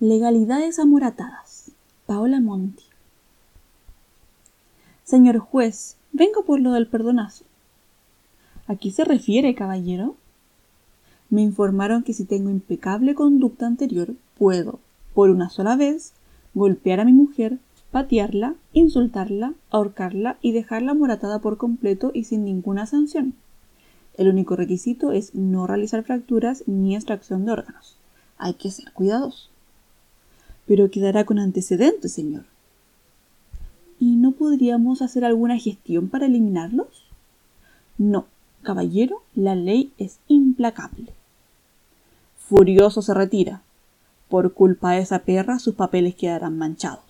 Legalidades amoratadas. Paola Monti. Señor juez, vengo por lo del perdonazo. ¿A qué se refiere, caballero? Me informaron que si tengo impecable conducta anterior, puedo, por una sola vez, golpear a mi mujer, patearla, insultarla, ahorcarla y dejarla moratada por completo y sin ninguna sanción. El único requisito es no realizar fracturas ni extracción de órganos. Hay que ser cuidadoso. Pero quedará con antecedentes, señor. ¿Y no podríamos hacer alguna gestión para eliminarlos? No, caballero, la ley es implacable. Furioso se retira. Por culpa de esa perra sus papeles quedarán manchados.